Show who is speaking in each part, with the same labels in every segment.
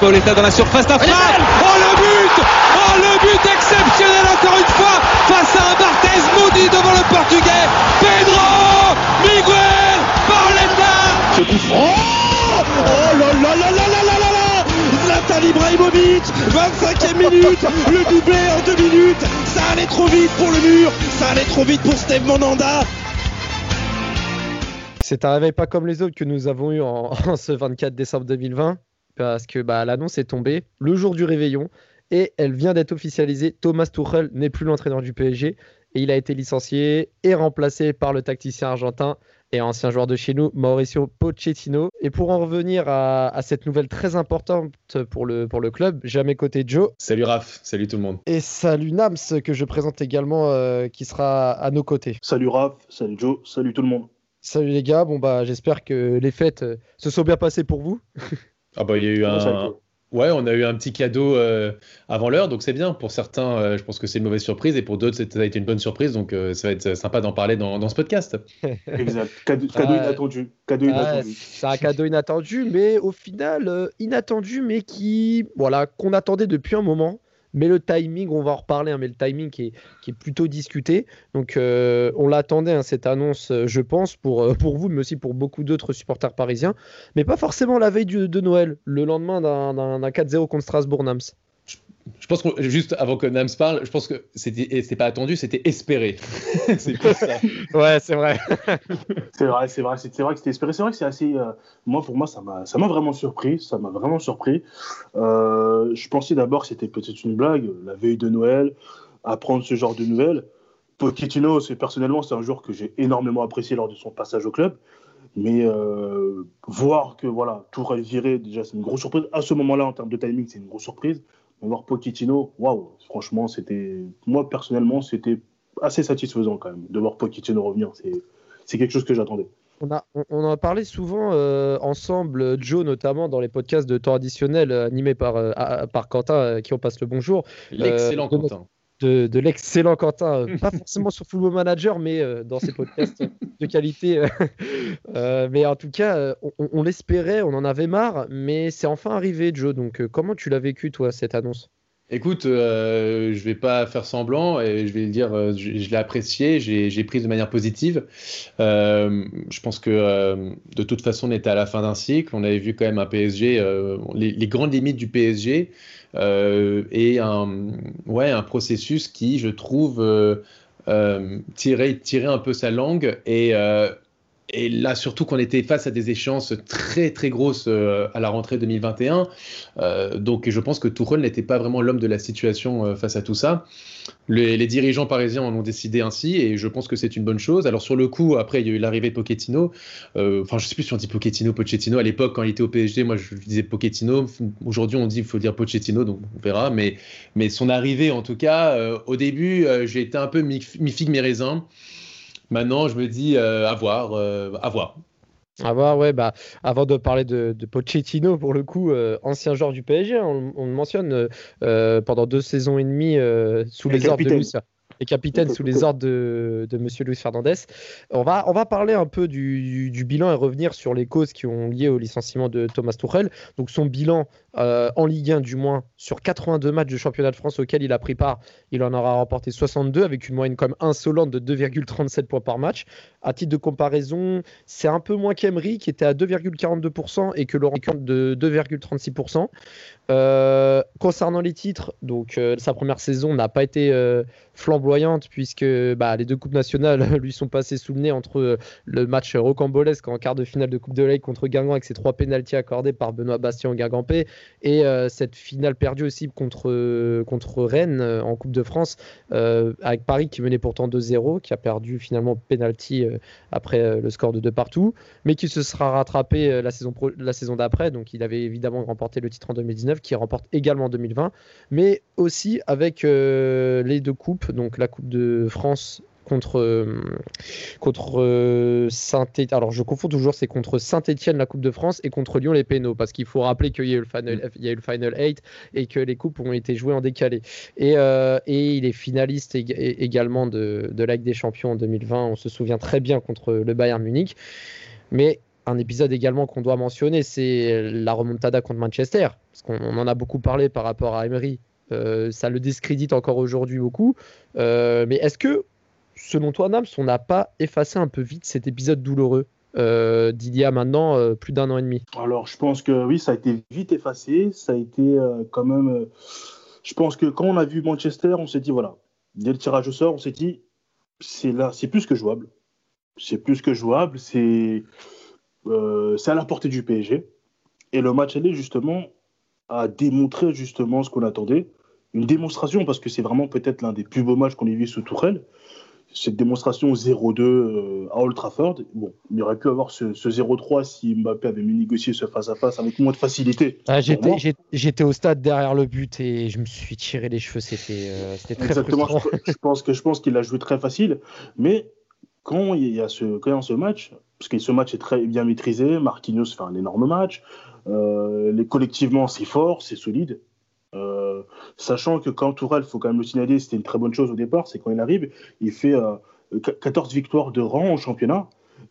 Speaker 1: Pauletta dans la surface d'affaire. Oh le but. Oh le but exceptionnel encore une fois face à un Barthez maudit devant le portugais. Pedro Miguel Pauletta
Speaker 2: Ce coup franc. Oh là là là là là là là là. Zlatan Ibrahimovic 25e minute. Le doublé en deux minutes allait trop vite pour le mur Ça allait trop vite pour Steve Monanda
Speaker 3: C'est un réveil pas comme les autres que nous avons eu en, en ce 24 décembre 2020 parce que bah, l'annonce est tombée le jour du réveillon et elle vient d'être officialisée. Thomas Tuchel n'est plus l'entraîneur du PSG et il a été licencié et remplacé par le tacticien argentin et ancien joueur de chez nous, Mauricio Pochettino. Et pour en revenir à, à cette nouvelle très importante pour le, pour le club, j'ai à mes côtés Joe.
Speaker 4: Salut Raph, salut tout le monde.
Speaker 3: Et salut Nams, que je présente également, euh, qui sera à nos côtés.
Speaker 5: Salut Raph, salut Joe, salut tout le monde.
Speaker 3: Salut les gars, bon bah j'espère que les fêtes euh, se sont bien passées pour vous.
Speaker 4: Ah bah il y a eu un... Ouais, on a eu un petit cadeau euh, avant l'heure, donc c'est bien. Pour certains, euh, je pense que c'est une mauvaise surprise, et pour d'autres, ça a été une bonne surprise, donc euh, ça va être sympa d'en parler dans, dans, ce podcast.
Speaker 5: exact. Cadeau, cadeau inattendu. Cadeau
Speaker 3: ah,
Speaker 5: inattendu.
Speaker 3: C'est un cadeau inattendu, mais au final, inattendu, mais qui, voilà, qu'on attendait depuis un moment mais le timing, on va en reparler, hein, mais le timing qui est, plutôt discuté. Donc euh, on l'attendait, hein, cette annonce, euh, je pense, pour, euh, pour vous, mais aussi pour beaucoup d'autres supporters parisiens, mais pas forcément la veille de Noël, le lendemain d'un 4-0 contre Strasbourg-Nams
Speaker 4: je pense que juste avant que Nams parle, je pense que c'était pas attendu, c'était espéré.
Speaker 3: c'est ça. ouais, c'est vrai.
Speaker 5: c'est vrai, c'est vrai, c'est vrai que c'était espéré. C'est vrai que c'est assez. Euh, moi, pour moi, ça m'a, ça m'a vraiment surpris. Ça m'a vraiment surpris. Euh, je pensais d'abord que c'était peut-être une blague, la veille de Noël, apprendre ce genre de nouvelles. Pochettino, c'est personnellement, c'est un joueur que j'ai énormément apprécié lors de son passage au club. Mais euh, voir que voilà, tout viré, déjà, c'est une grosse surprise. À ce moment-là, en termes de timing, c'est une grosse surprise voir Pochettino, waouh, franchement, c'était, moi personnellement, c'était assez satisfaisant quand même de voir Pochettino revenir. C'est quelque chose que j'attendais.
Speaker 3: On, a, on, en a parlé souvent euh, ensemble, Joe notamment dans les podcasts de temps additionnel euh, animés par, euh, par Quentin, qui on passe le bonjour.
Speaker 4: L'excellent Quentin
Speaker 3: de, l'excellent Quentin, euh, pas forcément sur Football Manager, mais euh, dans ses podcasts de qualité. Euh, mais en tout cas, on, l'espérait, on en avait marre, mais c'est enfin arrivé, Joe. Donc, comment tu l'as vécu, toi, cette annonce?
Speaker 4: Écoute, je je vais pas faire semblant et je vais dire, je, l'ai apprécié, j'ai pris de manière positive. je pense que de toute façon, on était à la fin d'un cycle, on avait vu quand même un PSG, les, les, grandes limites du PSG euh, et un, ouais, un processus qui, je trouve, euh, euh, tirait, tirait un peu sa langue et et là, surtout qu'on était face à des échéances très très grosses à la rentrée 2021. donc je pense que Tourelle n'était pas vraiment l'homme de la situation face à tout ça. Les, dirigeants parisiens en ont décidé ainsi et je pense que c'est une bonne chose. Alors sur le coup, après il y a eu l'arrivée de Pochettino. Euh, enfin, je sais plus si on dit Pochettino, Pochettino. À l'époque, quand il était au PSG, moi je disais Pochettino. Aujourd'hui, on dit qu'il faut dire Pochettino, donc on verra. Mais, son arrivée, en tout cas, euh, au début, euh, j'ai été un peu mi-figue, mi-raisin. Maintenant, je me dis à voir, à voir.
Speaker 3: À voir, ouais, bah, avant de parler de, de Pochettino, pour le coup, euh, ancien joueur du PSG, on, on le mentionne euh, euh pendant deux saisons et demie euh, sous les ordres de Luis, et capitaine sous les ordres de, de Monsieur Luis Fernandez. On va, on va parler un peu du, bilan et revenir sur les causes qui ont lié au licenciement de Thomas Tuchel. Donc son bilan euh, en Ligue 1 du moins sur 82 matchs de championnat de France auxquels il a pris part, il en aura remporté 62 avec une moyenne même insolente de 2,37 points par match. À titre de comparaison, c'est un peu moins qu'Emery qui était à 2,42% et que Laurent de 2,36%. Euh, concernant les titres, donc euh, sa première saison n'a pas été euh, flamboyante puisque bah, les deux coupes nationales lui sont passées sous le nez entre le match rocambolesque en quart de finale de Coupe de Ligue contre Guingamp avec ses trois pénalties accordés par Benoît Bastien Guingampé et cette finale perdue aussi contre, contre Rennes en Coupe de France avec Paris qui menait pourtant 2-0, qui a perdu finalement pénalty après le score de deux partout, mais qui se sera rattrapé la saison, la saison d'après. Donc il avait évidemment remporté le titre en 2019 qui remporte également en 2020, mais aussi avec euh, les deux coupes, donc la Coupe de France contre, contre Saint-Étienne. Alors, je confonds toujours, c'est contre Saint-Étienne la Coupe de France et contre Lyon les pénaux, parce qu'il faut rappeler qu'il y, a eu le Final, il y a eu le Final 8 et que les coupes ont été jouées en décalé. Et, et il est finaliste également de, de des Champions en 2020. On se souvient très bien contre le Bayern Munich. Mais un épisode également qu'on doit mentionner, c'est la remontada contre Manchester. Parce qu'on en a beaucoup parlé par rapport à Emery. Euh, ça le discrédite encore aujourd'hui beaucoup. Euh, mais est-ce que, selon toi, Nams, on n'a pas effacé un peu vite cet épisode douloureux euh, d'il y a maintenant plus d'un an et demi?
Speaker 5: Alors, je pense que oui, ça a été vite effacé. Ça a été quand même. je pense que quand on a vu Manchester, on s'est dit voilà, dès le tirage au sort, on s'est dit c'est là, c'est plus que jouable. C'est plus que jouable. C'est euh, c'est à la portée du PSG. Et le match aller, justement, a démontré justement ce qu'on attendait. Une démonstration, parce que c'est vraiment peut-être l'un des plus beaux matchs qu'on ait vu sous Tourelle. Cette démonstration 0-2 euh, à Old Trafford. Bon, il aurait pu avoir ce, 0-3 si Mbappé avait mieux négocié ce face-à-face avec moins de facilité.
Speaker 3: Ah, j'étais au stade derrière le but et je me suis tiré les cheveux. C'était euh, très Exactement,
Speaker 5: je, je pense qu'il a joué très facile. Mais quand il y a ce, quand il y a ce match, parce que ce match est très bien maîtrisé. Marquinhos fait un énorme match. Euh, les, collectivement, c'est fort, c'est solide. Euh, sachant que quand Tourelle, il faut quand même le signaler, c'était une très bonne chose au départ, c'est quand il arrive, il fait 14 euh, victoires de rang au championnat.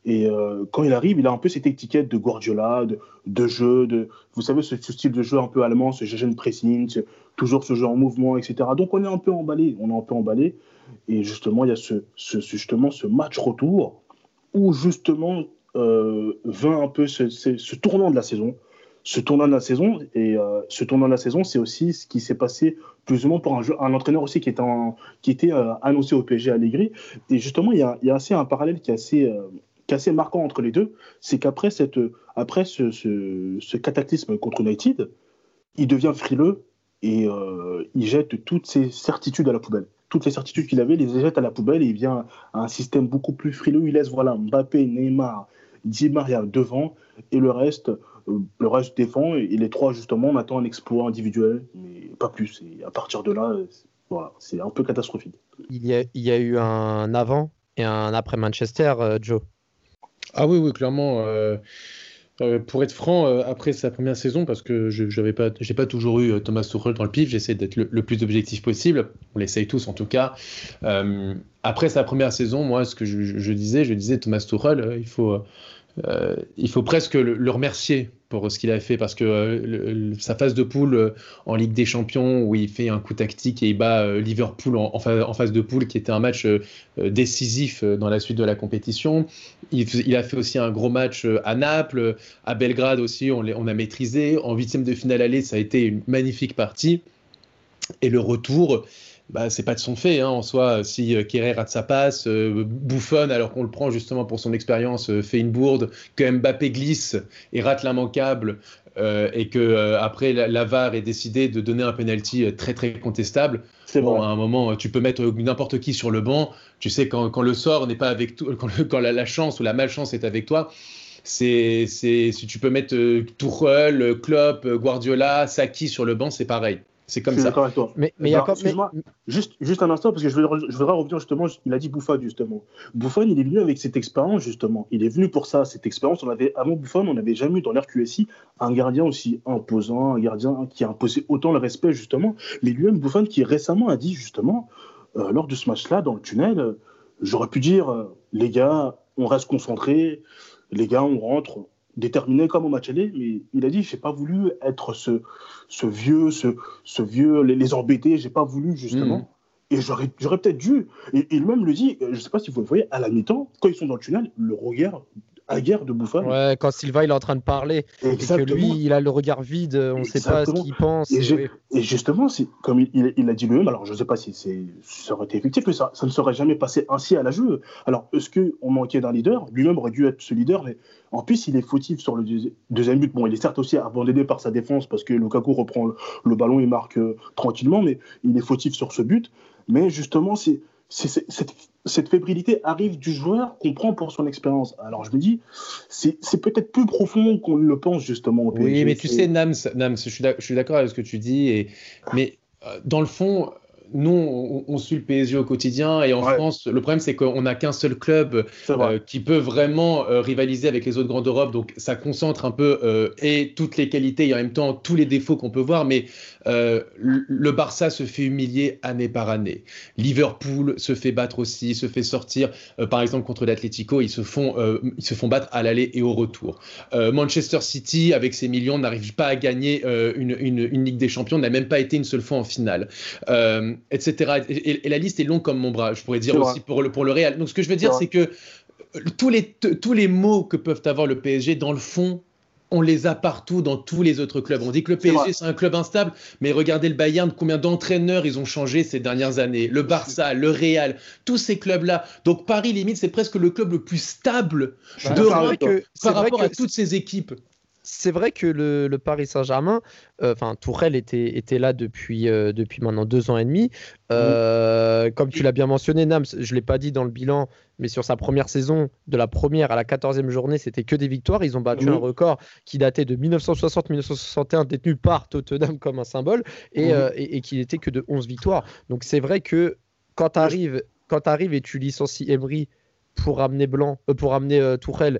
Speaker 5: Et quand il arrive, il a un peu cette étiquette de Guardiola, de, jeu, de, vous savez, ce, style de jeu un peu allemand, ce jeu pressing, toujours ce jeu en mouvement, etc. Donc on est un peu emballé, on est un peu emballé. Et justement, il y a ce, justement ce match retour où justement euh, vint un peu ce, tournant de la saison. Ce tournant de la saison, et euh, ce tournant de la saison, c'est aussi ce qui s'est passé plus ou moins pour un, entraîneur aussi qui était, euh, annoncé au PSG Allegri. Et justement, il y a, assez un parallèle qui est assez, assez marquant entre les deux. C'est qu'après après ce, ce, ce, cataclysme contre United, il devient frileux et il jette toutes ses certitudes à la poubelle toutes les certitudes qu'il avait, les jette à la poubelle et il vient à un système beaucoup plus frileux. Il laisse voilà, Mbappé, Neymar, Di Maria devant et le reste, euh, le reste défend. Et, les trois, justement, on attend un exploit individuel, mais pas plus. Et à partir de là, voilà, c'est un peu catastrophique.
Speaker 3: Il y, a, il y a eu un avant et un après Manchester, euh, Joe.
Speaker 4: Ah oui, oui, clairement. Euh, euh, pour être franc, euh, après sa première saison, parce que je n'ai pas, pas toujours eu euh, Thomas Tuchel dans le pif, j'essaie d'être le, plus objectif possible. On l'essaye tous en tout cas. après sa première saison, moi, ce que je, disais, je disais Thomas Tuchel, il faut, il faut presque le remercier pour ce qu'il a fait parce que euh, sa phase de poule euh, en Ligue des Champions où il fait un coup tactique et il bat euh, Liverpool en, phase de poule qui était un match décisif dans la suite de la compétition. Il, a fait aussi un gros match à Naples, à Belgrade aussi, on, on a maîtrisé. En huitième de finale aller, ça a été une magnifique partie. Et le retour, bah, c'est pas de son fait hein, en soi. Si euh, Kerrer rate sa passe, euh, bouffonne alors qu'on le prend justement pour son expérience, euh, fait une bourde, que Mbappé glisse et rate l'immanquable, et que après la, VAR est décidé de donner un penalty très très contestable. C'est bon. À un moment, tu peux mettre n'importe qui sur le banc. Tu sais quand, le sort n'est pas avec toi, quand, la, chance ou la malchance est avec toi. C'est, si tu peux mettre Tuchel, Klopp, Guardiola, Saki sur le banc, c'est pareil. C'est comme ça.
Speaker 5: Avec toi. Mais, mais, excuse-moi, juste, juste un instant, parce que je voudrais, je voudrais revenir justement, il a dit Bouffon justement. Bouffon, il est venu avec cette expérience, justement. Il est venu pour ça, cette expérience. On avait, avant Bouffon, on n'avait jamais eu dans l'RQSI un gardien aussi imposant, un gardien qui a imposé autant le respect, justement. Mais lui-même, Bouffon, qui récemment a dit, justement, euh, lors de ce match-là, dans le tunnel, euh, j'aurais pu dire, euh, les gars, on reste concentrés, les gars, on rentre, déterminé comme au match aller, mais il a dit j'ai pas voulu être ce, ce vieux, ce, ce vieux, les, les embêter, j'ai pas voulu justement. Hmm. Et j'aurais, j'aurais peut-être dû. Et il même le dit, je sais pas si vous le voyez, à la mi-temps, quand ils sont dans le tunnel, le regard à guerre de Bouffon.
Speaker 3: Ouais, quand Silva il est en train de parler et que lui il a le regard vide, on ne sait pas ce qu'il pense.
Speaker 5: Et, justement, comme il, il, a dit lui-même, alors je ne sais pas si ça aurait été effectif, ça, ça ne serait jamais passé ainsi à la jeu. Alors est-ce qu'on manquait d'un leader? Lui-même aurait dû être ce leader, mais en plus il est fautif sur le deuxième but. Bon, il est certes aussi abandonné par sa défense parce que Lukaku reprend le, ballon et marque euh, tranquillement, mais il est fautif sur ce but. Mais justement, c'est cette, fébrilité arrive du joueur qu'on prend pour son expérience. Alors je me dis, c'est peut-être plus profond qu'on le pense justement.
Speaker 4: oui, mais tu sais, Nams, Nams je suis d'accord avec ce que tu dis, et, mais euh, dans le fond, nous, on, suit le PSG au quotidien et en France, le problème, c'est qu'on n'a qu'un seul club euh, qui peut vraiment euh, rivaliser avec les autres grands d'Europe. Donc, ça concentre un peu euh, et toutes les qualités et en même temps tous les défauts qu'on peut voir. Mais le Barça se fait humilier année par année. Liverpool se fait battre aussi, se fait sortir. par exemple, contre l'Atlético, ils se font, ils se font battre à l'aller et au retour. Manchester City, avec ses millions, n'arrive pas à gagner une, une, Ligue des Champions, n'a même pas été une seule fois en finale. Euh, etc. Et, la liste est longue comme mon bras, je pourrais dire aussi pour le, pour le Real. Donc ce que je veux dire, c'est que euh, tous les, tous les mots que peuvent avoir le PSG, dans le fond, on les a partout dans tous les autres clubs. On dit que le PSG, c'est un club instable, mais regardez le Bayern, combien d'entraîneurs ils ont changé ces dernières années. Le Barça, le Real, tous ces clubs-là. Donc Paris, limite, c'est presque le club le plus stable d'Europe par rapport à toutes ces équipes
Speaker 3: c'est vrai que le, Paris Saint-Germain, euh, enfin Tourelle était, était là depuis, euh, depuis maintenant deux ans et demi. Euh, comme tu l'as bien mentionné, Nams, je ne l'ai pas dit dans le bilan, mais sur sa première saison, de la première à la quatorzième journée, c'était que des victoires. Ils ont battu un record qui datait de 1960-1961, détenu par Tottenham comme un symbole, et, et, qui n'était que de 11 victoires. Donc c'est vrai que quand tu arrives, arrives et tu licencies Emery pour ramener Blanc, pour ramener Tourelle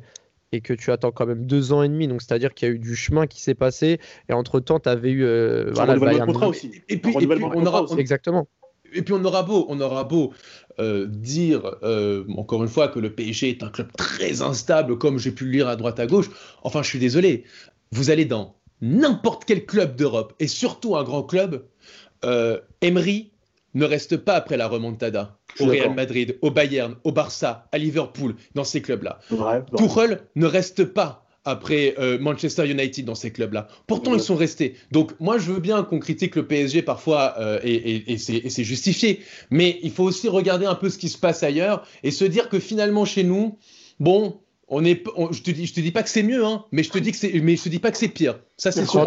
Speaker 3: et que tu attends quand même deux ans et demi. Donc, c'est-à-dire qu'il y a eu du chemin qui s'est passé. Et entre-temps, tu avais eu.
Speaker 5: Euh, voilà, contrat aussi.
Speaker 4: Et puis, on aura. Exactement. Et puis, on aura beau, on aura beau euh, dire, euh, encore une fois, que le PSG est un club très instable, comme j'ai pu le lire à droite à gauche. Enfin, je suis désolé. Vous allez dans n'importe quel club d'Europe, et surtout un grand club, Emery ne reste pas après la remontada au Real Madrid, au Bayern, au Barça, à Liverpool, dans ces clubs-là. Tuchel ne reste pas après euh, Manchester United dans ces clubs-là. Pourtant, ils sont restés. Donc, moi, je veux bien qu'on critique le PSG parfois, euh, et, et c'est justifié, mais il faut aussi regarder un peu ce qui se passe ailleurs et se dire que finalement, chez nous, bon, on est, je te dis, je te dis pas que c'est mieux, hein, mais je te dis que c'est, mais je te dis pas que c'est pire. Ça c'est sûr.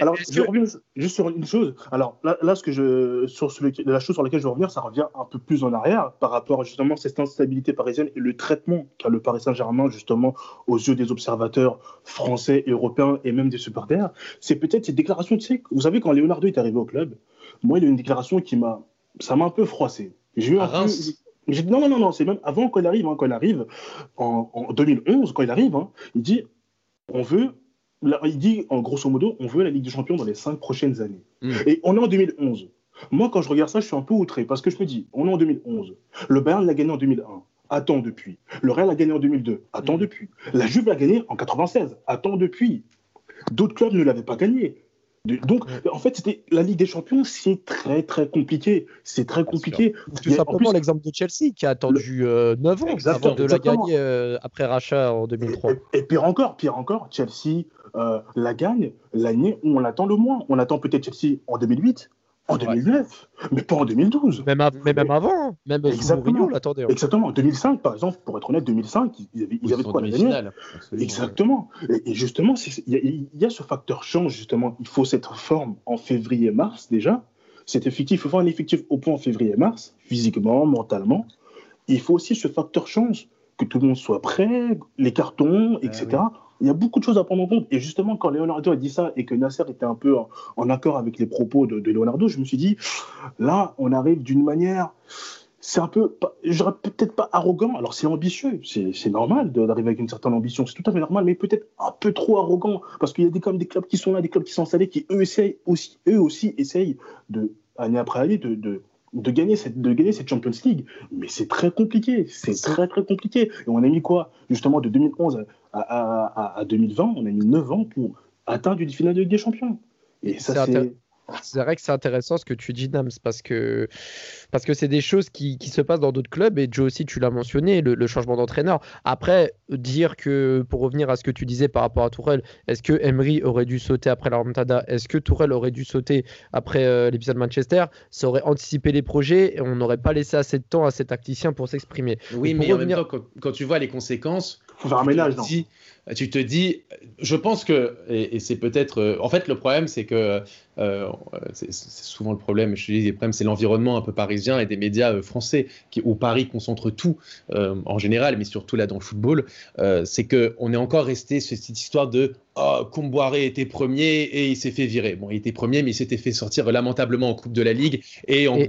Speaker 5: Alors, je reviens juste sur une chose. Alors là, ce que je, sur la chose sur laquelle je veux revenir, ça revient un peu plus en arrière par rapport justement à cette instabilité parisienne et le traitement qu'a le Paris Saint-Germain justement aux yeux des observateurs français, européens et même des supporters. C'est peut-être cette déclaration. Tu sais, vous savez quand Leonardo est arrivé au club, moi il a eu une déclaration qui m'a, ça m'a un peu froissé. J'ai eu un peu, non, non, non, non c'est même avant qu'il arrive, hein, quand il arrive, en, 2011, quand il arrive, hein, il dit, on veut, il dit, en grosso modo, on veut la Ligue des Champions dans les cinq prochaines années. Hmm. Et on est en 2011. Moi, quand je regarde ça, je suis un peu outré, parce que je me dis, on est en 2011. Le Bayern l'a gagné en 2001. Attends depuis. Le Real l'a gagné en 2002. Attends hmm. depuis. La Juve l'a gagné en 96. Attends depuis. D'autres clubs ne l'avaient pas gagné. Donc, en fait, c'était la Ligue des Champions, c'est très très compliqué. C'est très compliqué.
Speaker 3: Tout simplement l'exemple de Chelsea qui a attendu 9 euh, ans avant de la gagner euh, après rachat en 2003.
Speaker 5: Et, pire encore, pire encore, Chelsea euh, la gagne l'année où on l'attend le moins. On attend peut-être Chelsea en 2008, en 2009, mais pas en 2012.
Speaker 3: Même mais même avant, hein. même
Speaker 5: Exactement. l'attendait. Hein. Exactement. En 2005, par exemple, pour être honnête, 2005, ils avaient, ils avaient quoi Exactement. Et, justement, il y, a ce facteur change, justement. Il faut cette forme en février-mars déjà. C'est effectif, il faut avoir un effectif au point en février-mars, physiquement, mentalement. Il faut aussi ce facteur change, que tout le monde soit prêt, les cartons, etc il y a beaucoup de choses à prendre en compte. Et justement, quand Leonardo a dit ça et que Nasser était un peu en, accord avec les propos de, Leonardo, je me suis dit, là, on arrive d'une manière. C'est un peu, j'aurais peut-être pas arrogant, alors c'est ambitieux, c'est normal d'arriver avec une certaine ambition, c'est tout à fait normal, mais peut-être un peu trop arrogant, parce qu'il y a des, clubs qui sont là, des clubs qui sont installés, qui eux, aussi, eux aussi essayent, de, année après année, de de gagner cette, de gagner cette Champions League. Mais c'est très compliqué. C'est très, très compliqué. Et on a mis quoi Justement, de 2011 à, à, 2020, on a mis 9 ans pour atteindre une finale de Ligue des Champions. Et ça, c'est
Speaker 3: c'est vrai que c'est intéressant ce que tu dis, Nams, parce que parce que c'est des choses qui, qui, se passent dans d'autres clubs. Et Joe aussi, tu l'as mentionné, le, changement d'entraîneur. Après, dire que pour revenir à ce que tu disais par rapport à Tourelle, est-ce que Emery aurait dû sauter après la remontada? Est-ce que Tourelle aurait dû sauter après euh, l'épisode Manchester? Ça aurait anticipé les projets et on n'aurait pas laissé assez de temps à ces tacticiens pour s'exprimer.
Speaker 4: Oui, mais en même temps, quand, tu vois les conséquences,
Speaker 5: faut faire un ménage, non
Speaker 4: tu te dis, je pense que, et, c'est peut-être, euh, en fait, le problème, c'est que, euh, c'est souvent le problème, je te dis, le problème, c'est l'environnement un peu parisien et des médias euh, français, qui, où Paris concentre tout, en général, mais surtout là dans le football, c'est qu'on est encore resté sur cette histoire de oh, Comboiré était premier et il s'est fait virer. Bon, il était premier, mais il s'était fait sortir lamentablement en Coupe de la Ligue et en
Speaker 3: et,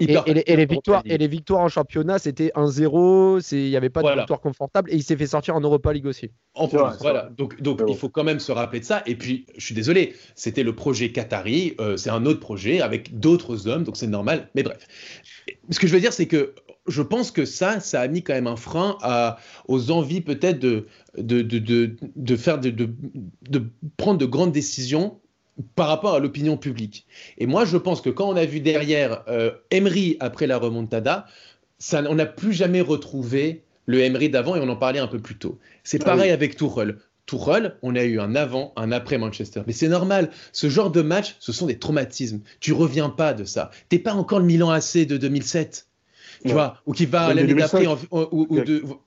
Speaker 3: les, victoires et les victoires en championnat, c'était 1-0, il n'y avait pas de victoire confortable et il s'est fait sortir en Europa League aussi.
Speaker 4: En plus, voilà. Donc, donc il faut quand même se rappeler de ça. Et puis, je suis désolé, c'était le projet Qatari, euh, c'est un autre projet avec d'autres hommes, donc c'est normal. Mais bref, ce que je veux dire, c'est que je pense que ça, ça a mis quand même un frein à, aux envies peut-être de, de, de, de, faire de, de, prendre de grandes décisions par rapport à l'opinion publique. Et moi, je pense que quand on a vu derrière euh, Emery après la remontada, ça, on n'a plus jamais retrouvé le Emery d'avant et on en parlait un peu plus tôt. C'est ah pareil avec Tourelle. Tourelle, on a eu un avant, un après Manchester. Mais c'est normal. Ce genre de match, ce sont des traumatismes. Tu reviens pas de ça. T'es pas encore le Milan AC de 2007 tu vois, ou qui va l'année d'après, ou,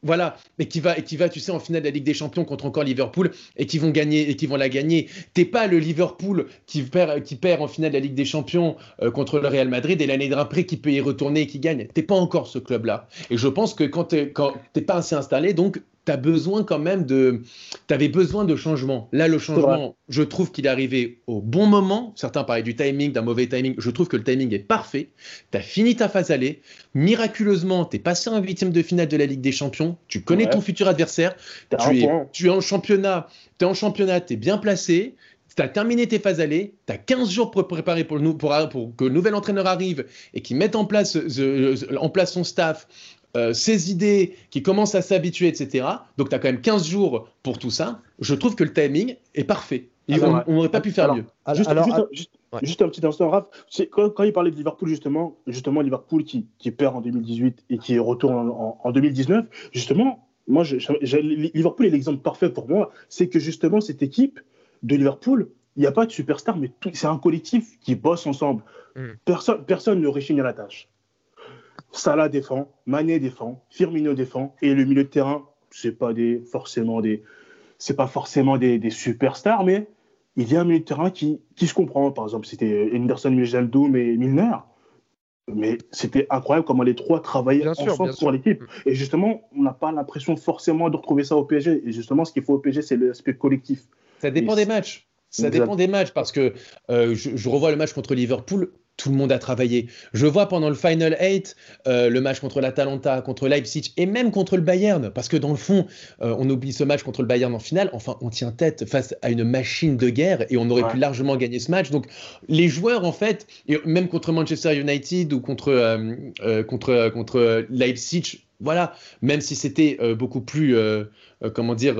Speaker 4: voilà, et qui va, et qui va, tu sais, en finale de la Ligue des Champions contre encore Liverpool et qui vont gagner et qui vont la gagner. T'es pas le Liverpool qui perd, qui perd en finale de la Ligue des Champions euh, contre le Real Madrid et l'année d'après qui peut y retourner et qui gagne. T'es pas encore ce club-là. Et je pense que quand t'es pas assez installé, donc as besoin quand même de. Tu avais besoin de changement. Là, le changement, je trouve qu'il est arrivé au bon moment. Certains parlaient du timing, d'un mauvais timing. Je trouve que le timing est parfait. Tu as fini ta phase aller. Miraculeusement, tu es passé en huitième de finale de la Ligue des Champions. Tu connais ton futur adversaire. Tu es, tu es, en championnat. Tu es en championnat, tu es bien placé. Tu as terminé tes phases aller, tu as 15 jours pour préparer pour, pour, pour, que le nouvel entraîneur arrive et qu'il mette en place, en place son staff, euh, ses idées, qui commencent à s'habituer, etc. Donc tu as quand même 15 jours pour tout ça. Je trouve que le timing est parfait. on n'aurait pas pu faire mieux.
Speaker 5: Juste, juste, un petit instant, Raph. Quand, quand, il parlait de Liverpool, justement, justement Liverpool qui, qui perd en 2018 et qui retourne en, 2019, justement, moi, Liverpool est l'exemple parfait pour moi. C'est que justement, cette équipe de Liverpool, il n'y a pas de superstar, mais c'est un collectif qui bosse ensemble. Hmm. Personne, personne ne réchigne à la tâche. Salah défend, Mané défend, Firmino défend, et le milieu de terrain, c'est pas des forcément des, c'est pas forcément des, des, superstars, mais il y a un milieu de terrain qui, qui se comprend. Par exemple, c'était Henderson, Mijaldoum et Milner. Mais c'était incroyable comment les trois travaillaient ensemble pour l'équipe. Et justement, on n'a pas l'impression forcément de retrouver ça au PSG. Et justement, ce qu'il faut au PSG, c'est l'aspect collectif.
Speaker 4: Ça dépend des matchs. Ça dépend des matchs parce que euh, je, je, revois le match contre Liverpool tout le monde a travaillé. Je vois pendant le Final 8, euh, le match contre l'Atalanta, contre Leipzig et même contre le Bayern, parce que dans le fond, euh, on oublie ce match contre le Bayern en finale, enfin on tient tête face à une machine de guerre et on aurait pu largement gagner ce match. Donc les joueurs en fait, et même contre Manchester United ou contre, euh, contre, contre Leipzig, voilà, même si c'était beaucoup plus, comment dire,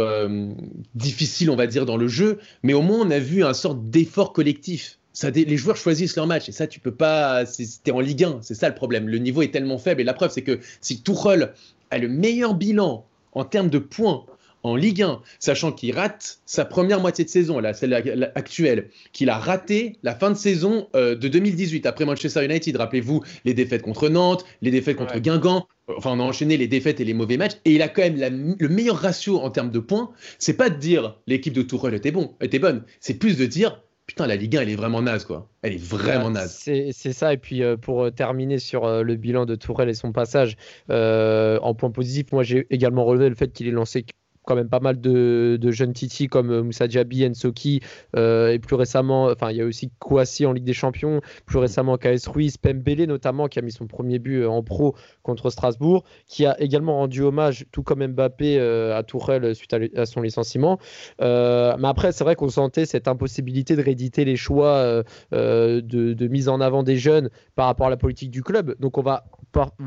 Speaker 4: difficile on va dire dans le jeu, mais au moins on a vu un sort d'effort collectif les joueurs choisissent leur match et ça tu peux pas c'était en Ligue 1 c'est ça le problème le niveau est tellement faible et la preuve c'est que si Tuchel a le meilleur bilan en termes de points en Ligue 1, sachant qu'il rate sa première moitié de saison, là, celle actuelle, qu'il a raté la fin de saison euh, de 2018 après Manchester United. Rappelez-vous les défaites contre Nantes, les défaites contre Guingamp. Enfin, on a enchaîné les défaites et les mauvais matchs, et il a quand même le meilleur ratio en termes de points. C'est pas de dire l'équipe de Tourelle était bon, était bonne, c'est plus de dire putain, la Ligue 1, elle est vraiment naze, quoi. Elle est vraiment naze.
Speaker 3: C'est ça. Et puis, euh, pour euh, terminer sur euh, le bilan de Tourelle et son passage, en point positif, moi, j'ai également relevé le fait qu'il ait lancé quand même pas mal de, jeunes Titi comme euh, Moussa Diaby, Ensoki euh, et plus récemment, enfin il y a aussi Kouassi en Ligue des Champions, plus récemment KS Ruiz, Pembele notamment qui a mis son premier but euh, en pro contre Strasbourg, qui a également rendu hommage, tout comme Mbappé, à Tourelle suite à, son licenciement. mais après, c'est vrai qu'on sentait cette impossibilité de rééditer les choix de, mise en avant des jeunes par rapport à la politique du club. Donc on va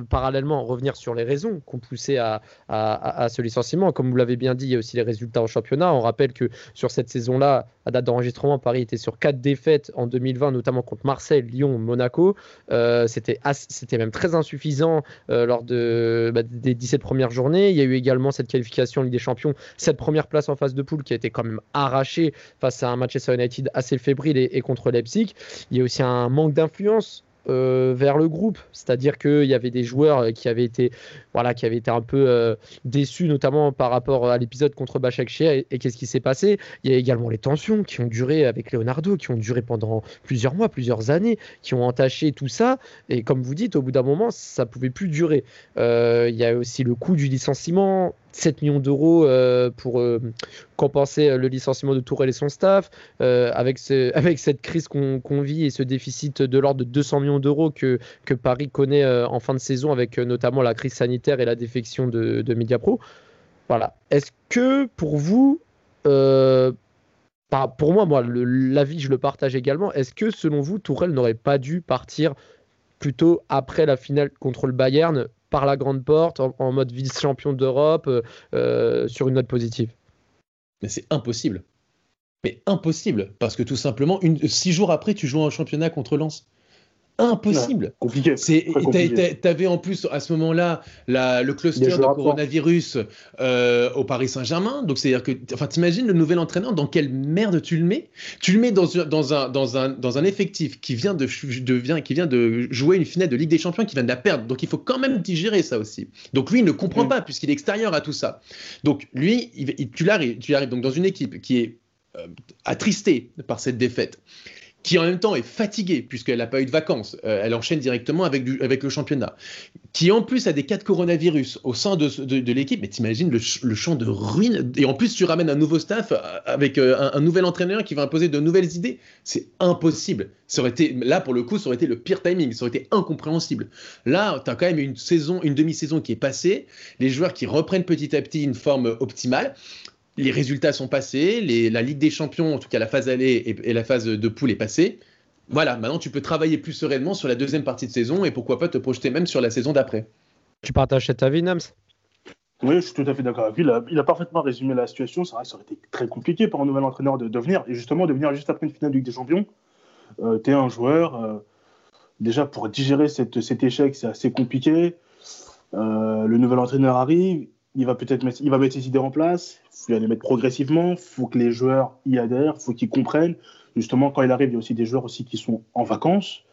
Speaker 3: parallèlement revenir sur les raisons qui ont poussé à, à ce licenciement. Comme vous l'avez bien dit, il y a aussi les résultats en championnat. On rappelle que sur cette saison-là, à date d'enregistrement, Paris était sur quatre défaites en 2020, notamment contre Marseille, Lyon, Monaco. Euh, c'était, même très insuffisant euh, lors de, bah, des 17 premières journées. Il y a eu également cette qualification en Ligue des Champions, cette première place en phase de poule qui a été quand même arrachée face à un Manchester United assez fébrile et contre Leipzig. Il y a aussi un manque d'influence euh, vers le groupe. C'est-à-dire qu'il y avait des joueurs qui avaient été, voilà, qui avaient été un peu euh, déçus, notamment par rapport à l'épisode contre Bachakshia. Et, qu'est-ce qui s'est passé? Il y a également les tensions qui ont duré avec Leonardo, qui ont duré pendant plusieurs mois, plusieurs années, qui ont entaché tout ça. Et comme vous dites, au bout d'un moment, ça pouvait plus durer. Euh, il y a aussi le coût du licenciement 7 millions d'euros euh, pour euh, compenser le licenciement de Tourelle et son staff. avec, cette crise qu'on vit et ce déficit de l'ordre de 200 millions d'euros que, Paris connaît en fin de saison, avec notamment la crise sanitaire et la défection de, de Mediapro. Voilà. Est-ce que pour vous, pour moi, moi l'avis, je le partage également. Est-ce que selon vous, Tourelle n'aurait pas dû partir plutôt après la finale contre le Bayern par la grande porte, en, mode vice-champion d'Europe, euh, euh, sur une note positive
Speaker 4: Mais c'est impossible. Mais impossible, parce que tout simplement, six jours après, tu joues un championnat contre Lens impossible.
Speaker 5: compliqué.
Speaker 4: T'avais en plus à ce moment-là le cluster de coronavirus euh, au Paris Saint-Germain. Donc c'est-à-dire que, enfin, t'imagines le nouvel entraîneur dans quelle merde tu le mets? Tu le mets dans, dans, un, dans, un, dans un effectif qui vient de, de, qui vient de jouer une finale de Ligue des Champions, qui vient de la perdre. Donc il faut quand même digérer ça aussi. Donc lui, il ne comprend mm. pas puisqu'il est extérieur à tout ça. Donc lui, il, tu l'arrives, tu arrives donc dans une équipe qui est euh, attristée par cette défaite qui en même temps est fatiguée puisqu'elle n'a pas eu de vacances, euh, elle enchaîne directement avec, le championnat, qui en plus a des cas de coronavirus au sein de, de, l'équipe, mais t'imagines le, le champ de ruines, et en plus tu ramènes un nouveau staff euh, avec euh, un, nouvel entraîneur qui va imposer de nouvelles idées, c'est impossible. Ça aurait été, là pour le coup, ça aurait été le pire timing, ça aurait été incompréhensible. Là, tu as quand même une saison, une demi-saison qui est passée, les joueurs qui reprennent petit à petit une forme optimale, les résultats sont passés, la Ligue des Champions, en tout cas la phase aller et, la phase de poule est passée. Voilà, maintenant tu peux travailler plus sereinement sur la deuxième partie de saison et pourquoi pas te projeter même sur la saison d'après.
Speaker 3: Tu partages cet avis, Nams?
Speaker 5: Oui, je suis tout à fait d'accord avec lui. Il a, parfaitement résumé la situation. Ça, aurait été très compliqué pour un nouvel entraîneur de, venir. Et justement, de venir juste après une finale de Ligue des Champions, euh, tu es un joueur. Euh, déjà, pour digérer cet échec, c'est assez compliqué. Euh, le nouvel entraîneur arrive il va peut-être mettre, il va mettre ses idées en place, il va les mettre progressivement, faut que les joueurs y adhèrent, faut qu'ils comprennent. Justement, quand il arrive, il y a aussi des joueurs aussi qui sont en vacances.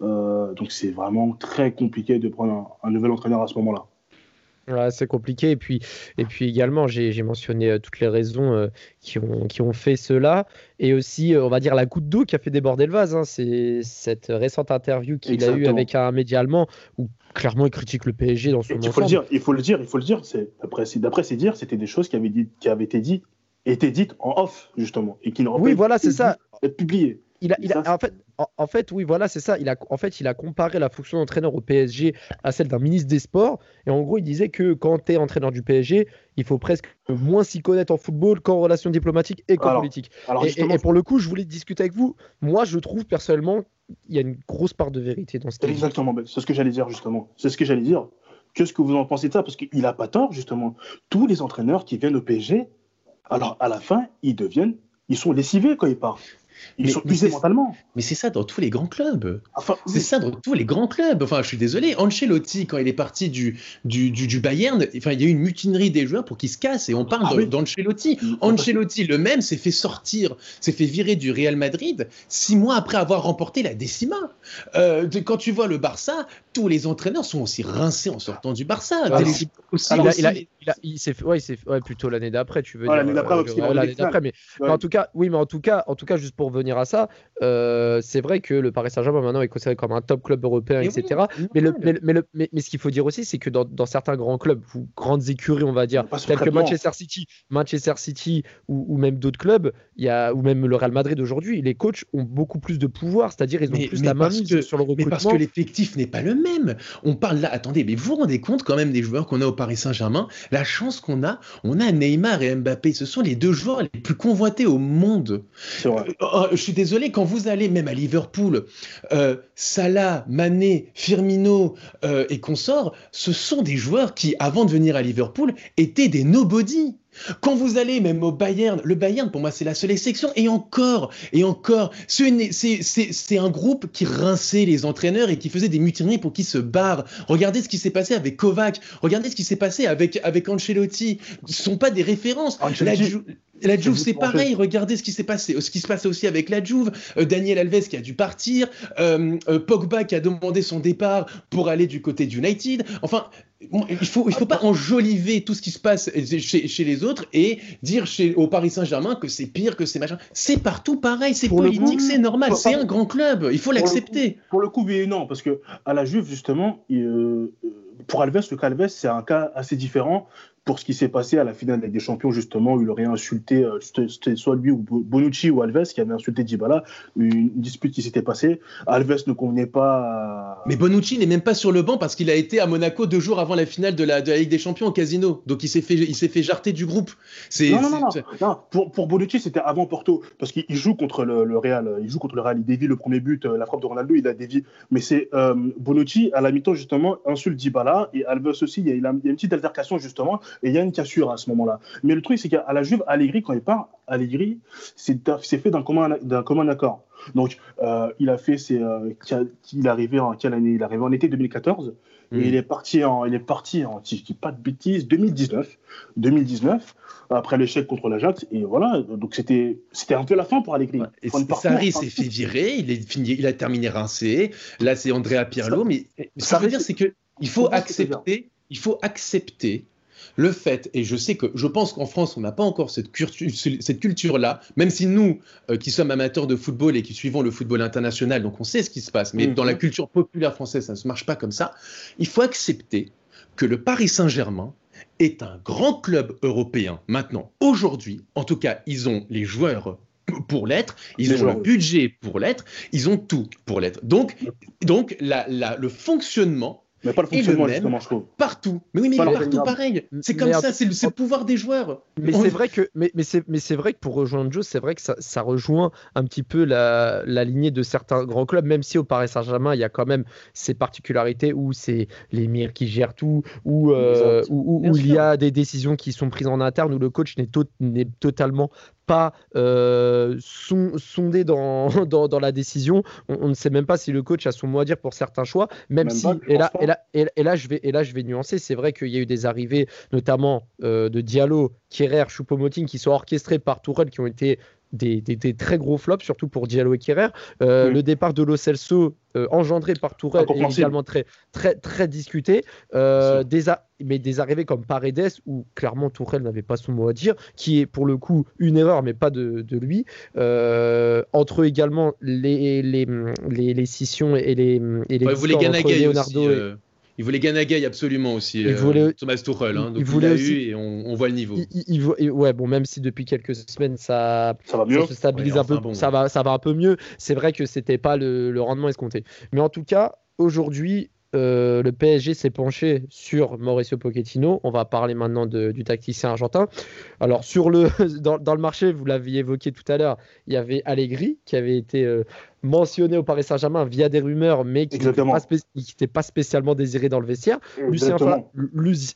Speaker 5: Euh, donc c'est vraiment très compliqué de prendre un, nouvel entraîneur à ce moment-là.
Speaker 3: C'est compliqué. Et puis, et puis également, j'ai mentionné euh, toutes les raisons euh, qui, ont, qui ont fait cela. Et aussi, on va dire, la goutte d'eau qui a fait déborder le vase. Hein. C'est cette récente interview qu'il a eue avec un média allemand où clairement, il critique le PSG dans son
Speaker 5: il faut le dire, il faut le dire, il faut le dire. D'après ses dires, c'était des choses qui avaient, dit, qui avaient été, dites, été dites en off, justement, et qui n'auraient
Speaker 3: oui, voilà, c'est ça.
Speaker 5: être publiées.
Speaker 3: Il a, il a, en, fait, en, fait, oui, voilà, c'est ça. Il a, en fait, il a comparé la fonction d'entraîneur au PSG à celle d'un ministre des Sports. Et en gros, il disait que quand tu es entraîneur du PSG, il faut presque moins s'y connaître en football qu'en relations diplomatiques et qu'en politique. et, pour le coup, je voulais discuter avec vous. Moi, je trouve personnellement il y a une grosse part de vérité dans ce
Speaker 5: Exactement, c'est ce que j'allais dire justement. C'est ce que j'allais dire. Qu'est-ce que vous en pensez de ça? Parce qu'il n'a pas tort, justement. Tous les entraîneurs qui viennent au PSG, alors à la fin, ils deviennent, ils sont lessivés quand ils partent. Ils sont usés mentalement.
Speaker 4: Mais c'est ça dans tous les grands clubs. Enfin, c'est ça dans tous les grands clubs. Enfin, je suis désolé. Ancelotti, quand il est parti du, du, du, Bayern, enfin, il y a eu une mutinerie des joueurs pour qu'ils se cassent. Et on parle ah d'Ancelotti. Ancelotti, le même, s'est fait sortir, s'est fait virer du Real Madrid six mois après avoir remporté la décima. Euh, quand tu vois le Barça, tous les entraîneurs sont aussi rincés en sortant du Barça.
Speaker 3: il, s'est fait, ouais, ouais, plutôt l'année d'après, tu veux dire. L'année d'après, euh, mais, en tout cas, oui, mais en tout cas, en tout cas, juste pour revenir à ça, euh, c'est vrai que le Paris Saint-Germain maintenant est considéré comme un top club européen, etc. mais, le, mais, le, mais, ce qu'il faut dire aussi, c'est que dans, dans, certains grands clubs, ou grandes écuries, on va dire, tels que Manchester City, Manchester City ou, ou même d'autres clubs, il y a, ou même le Real Madrid aujourd'hui, les coachs ont beaucoup plus de pouvoir, c'est-à-dire ils ont plus la main sur le recrutement. Mais
Speaker 4: parce que l'effectif n'est pas le même. On parle là, attendez, mais vous vous rendez compte quand même des joueurs qu'on a au Paris Saint-Germain, la chance qu'on a, on a Neymar et Mbappé, ce sont les deux joueurs les plus convoités au monde. Vrai. Je suis désolé, quand vous allez même à Liverpool, euh, Salah, Mané, Firmino euh, et consorts, ce sont des joueurs qui, avant de venir à Liverpool, étaient des nobody. Quand vous allez même au Bayern, le Bayern pour moi c'est la seule exception, et encore, et encore, c'est un groupe qui rinçait les entraîneurs et qui faisait des mutineries pour qu'ils se barrent. Regardez ce qui s'est passé avec Kovac, regardez ce qui s'est passé avec, avec Ancelotti. Ce ne sont pas des références. La, Juve, c'est pareil. Regardez ce qui s'est passé, ce qui se passe aussi avec la Juve. Euh, Daniel Alves qui a dû partir, euh, euh, Pogba qui a demandé son départ pour aller du côté d'United. Enfin, il faut, il faut pas enjoliver tout ce qui se passe chez, chez les autres et dire chez, au Paris Saint-Germain que c'est pire, que c'est machin. C'est partout pareil, c'est politique, c'est normal, c'est un grand club, il faut l'accepter.
Speaker 5: Pour, le coup, oui et non, parce que à la Juve, justement, pour Alves, le cas Alves, c'est un cas assez différent, pour ce qui s'est passé à la finale avec des champions, justement, où il aurait insulté, euh, c'était soit lui ou Bonucci ou Alves qui avait insulté Dybala, une dispute qui s'était passée. Alves ne convenait pas.
Speaker 4: Mais Bonucci n'est même pas sur le banc parce qu'il a été à Monaco deux jours avant la finale de la, Ligue des Champions au casino. Donc il s'est fait, il s'est fait jarter du groupe.
Speaker 5: Non, non, non, non, Pour, pour Bonucci, c'était avant Porto parce qu'il joue contre le, Real. Il joue contre le Real. Il dévie le premier but, euh, la frappe de Ronaldo, il a dévié. Mais c'est euh, Bonucci, à la mi-temps, justement, insulte Dybala et Alves aussi. Il y, a, il y a une petite altercation, justement et il y a une cassure à ce moment-là. Mais le truc, c'est qu'à la Juve, Allegri, quand il part, Allegri, c'est fait d'un commun, commun accord. Donc, euh, il a fait ses, euh, il est arrivé en quelle année? Il est arrivé en été 2014 et hmm. il est parti en, il est parti en, si je dis pas de bêtises, 2019, 2019 après l'échec contre l'Ajax et voilà. Donc c'était, c'était un peu la fin pour Allegri.
Speaker 4: et Sarri s'est fait virer, il est fini, il a terminé rincé. Là, c'est Andrea Pirlo, mais ce que je veux dire, c'est que il faut accepter, il faut accepter le fait, et je sais que je pense qu'en France, on n'a pas encore cette, cette culture-là, même si nous, euh, qui sommes amateurs de football et qui suivons le football international, donc on sait ce qui se passe, mais dans la mhm. culture populaire française, ça ne se marche pas comme ça. Il faut accepter que le Paris Saint-Germain est un grand club européen maintenant, aujourd'hui. En tout cas, ils ont les joueurs pour l'être, ils ont le budget pour l'être, ils ont tout pour l'être. Donc, donc le fonctionnement
Speaker 5: mais pas le fonctionnement, justement, je trouve.
Speaker 4: Partout. Mais oui, mais partout pareil. C'est comme ça, c'est le, pouvoir des joueurs.
Speaker 3: Mais c'est vrai que, mais, mais c'est vrai que pour rejoindre Joe, c'est vrai que ça, ça, rejoint un petit peu la, la, lignée de certains grands clubs, même si au Paris Saint-Germain, il y a quand même ces particularités où c'est l'émir qui gère tout, où, euh, où, où il y a des décisions qui sont prises en interne, où le coach n'est totalement pas euh, sondé dans, dans, la décision. On, ne sait même pas si le coach a son mot à dire pour certains choix, même, si. et, là, et, là, et, là, je vais, et là, je vais nuancer. C'est vrai qu'il y a eu des arrivées, notamment euh, de Diallo, Kierer, Choupo-Moting, qui sont orchestrées par Tourelle, qui ont été des, très gros flops, surtout pour Diallo et Kierer. Euh, le départ de Lo Celso, euh, engendré par Tourelle, est également très, très, très discuté. Euh, des mais des arrivées comme Paredes, où clairement Tourelle n'avait pas son mot à dire, qui est pour le coup une erreur, mais pas de, de lui. entre également les, les, les, les, scissions et les, et les
Speaker 4: ouais, entre Leonardo et il voulait Ganagay absolument aussi, euh, Thomas Tuchel. Hein, donc il voulait eu et on, voit le niveau.
Speaker 3: Il, ouais, bon, même si depuis quelques semaines ça, ça, va mieux. se stabilise un peu, ça, va, ça va un peu mieux. C'est vrai que c'était pas le, le rendement escompté. Mais en tout cas, aujourd'hui, euh, le PSG s'est penché sur Mauricio Pochettino. On va parler maintenant du tacticien argentin. Alors, sur le, dans, dans le marché, vous l'aviez évoqué tout à l'heure, il y avait Allegri qui avait été euh, mentionné au Paris Saint-Germain via des rumeurs, mais qui n'était pas, spécialement désiré dans le vestiaire.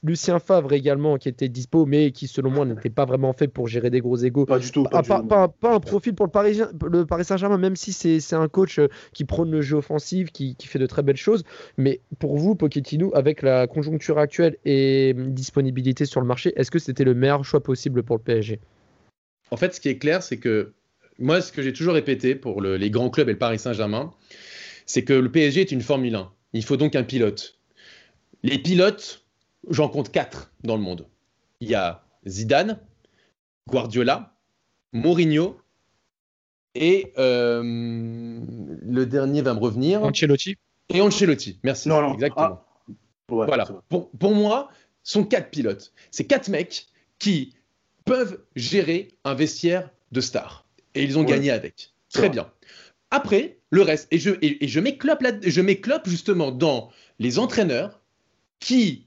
Speaker 3: Lucien, Favre également, qui était dispo, mais qui, selon moi, n'était pas vraiment fait pour gérer des gros égaux.
Speaker 5: Pas du tout.
Speaker 3: Pas, un profil pour le Paris, le Paris Saint-Germain, même si c'est un coach euh, qui prône le jeu offensif, qui, fait de très belles choses. Mais pour vous, Pochettino, avec la conjoncture actuelle et disponibilité sur le marché, est-ce que c'était le meilleur choix possible pour le PSG
Speaker 4: En fait, ce qui est clair, c'est que moi, ce que j'ai toujours répété pour les grands clubs et le Paris Saint-Germain, c'est que le PSG est une Formule 1. Il faut donc un pilote. Les pilotes, j'en compte quatre dans le monde. Il y a Zidane, Guardiola, Mourinho et euh, le dernier va me revenir.
Speaker 3: Ancelotti.
Speaker 4: Et Ancelotti, merci. Non, non. Exactement. Ah. voilà. Pour, pour moi, sont quatre pilotes. C'est quatre mecs qui peuvent gérer un vestiaire de stars et ils ont gagné avec. Très bien. Après, le reste, et je, et, je, mets Klopp je mets justement dans les entraîneurs qui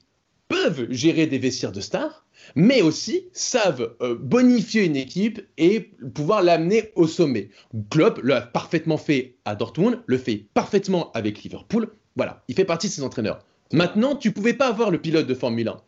Speaker 4: peuvent gérer des vestiaires de stars, mais aussi savent euh, bonifier une équipe et pouvoir l'amener au sommet. Klopp l'a parfaitement fait à Dortmund, le fait parfaitement avec Liverpool. Voilà, il fait partie de ces entraîneurs. Maintenant, tu pouvais pas avoir le pilote de Formule 1.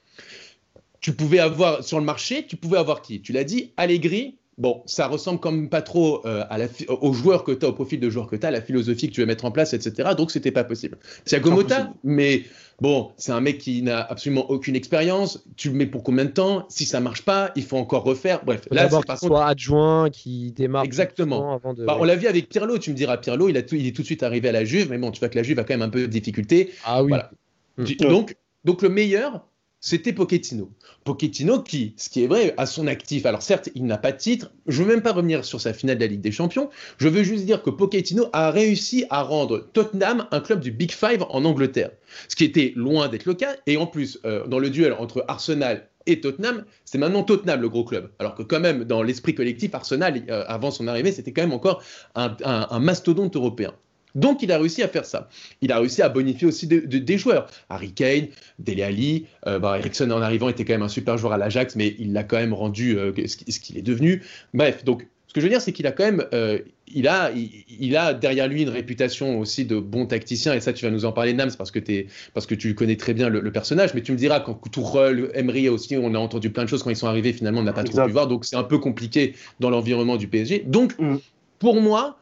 Speaker 4: Tu pouvais avoir sur le marché, tu pouvais avoir qui? Tu l'as dit, Allegri, Bon, ça ressemble quand même pas trop euh, à la aux joueurs que tu as, au profil de joueurs que tu as, la philosophie que tu veux mettre en place, etc. Donc, c'était pas possible. C'est Mota, mais bon, c'est un mec qui n'a absolument aucune expérience. Tu le mets pour combien de temps? Si ça marche pas, il faut encore refaire. Bref,
Speaker 3: là, c'est pas soit adjoint, qui démarre.
Speaker 4: Exactement. Bah, on l'a vu avec Pirlo. Tu me diras, Pirlo, il, a il est tout de suite arrivé à la Juve, mais bon, tu vois que la Juve a quand même un peu de difficulté.
Speaker 3: Ah oui.
Speaker 4: Voilà. Hmm. Donc, donc, le meilleur, c'était Pochettino. Pochettino qui, ce qui est vrai, a son actif. Alors certes, il n'a pas de titre. Je ne veux même pas revenir sur sa finale de la Ligue des Champions. Je veux juste dire que Pochettino a réussi à rendre Tottenham un club du Big Five en Angleterre. Ce qui était loin d'être le cas. Et en plus, euh, dans le duel entre Arsenal, et Tottenham, c'est maintenant Tottenham le gros club. Alors que quand même, dans l'esprit collectif, Arsenal, euh, avant son arrivée, c'était quand même encore un, mastodonte européen. Donc il a réussi à faire ça. Il a réussi à bonifier aussi des joueurs. Harry Kane, Dele Alli, euh, bah, Ericsson en arrivant était quand même un super joueur à l'Ajax, mais il l'a quand même rendu euh, ce qu'il est devenu. Bref, donc ce que je veux dire, c'est qu'il a quand même, euh, il, a, il, a derrière lui une réputation aussi de bon tacticien, et ça, tu vas nous en parler, Nams, parce que, es, parce que tu connais très bien le, personnage, mais tu me diras, quand Tourelle, Emery aussi, on a entendu plein de choses quand ils sont arrivés, finalement, on n'a pas trop pu voir, donc c'est un peu compliqué dans l'environnement du PSG. Donc, mm. pour moi,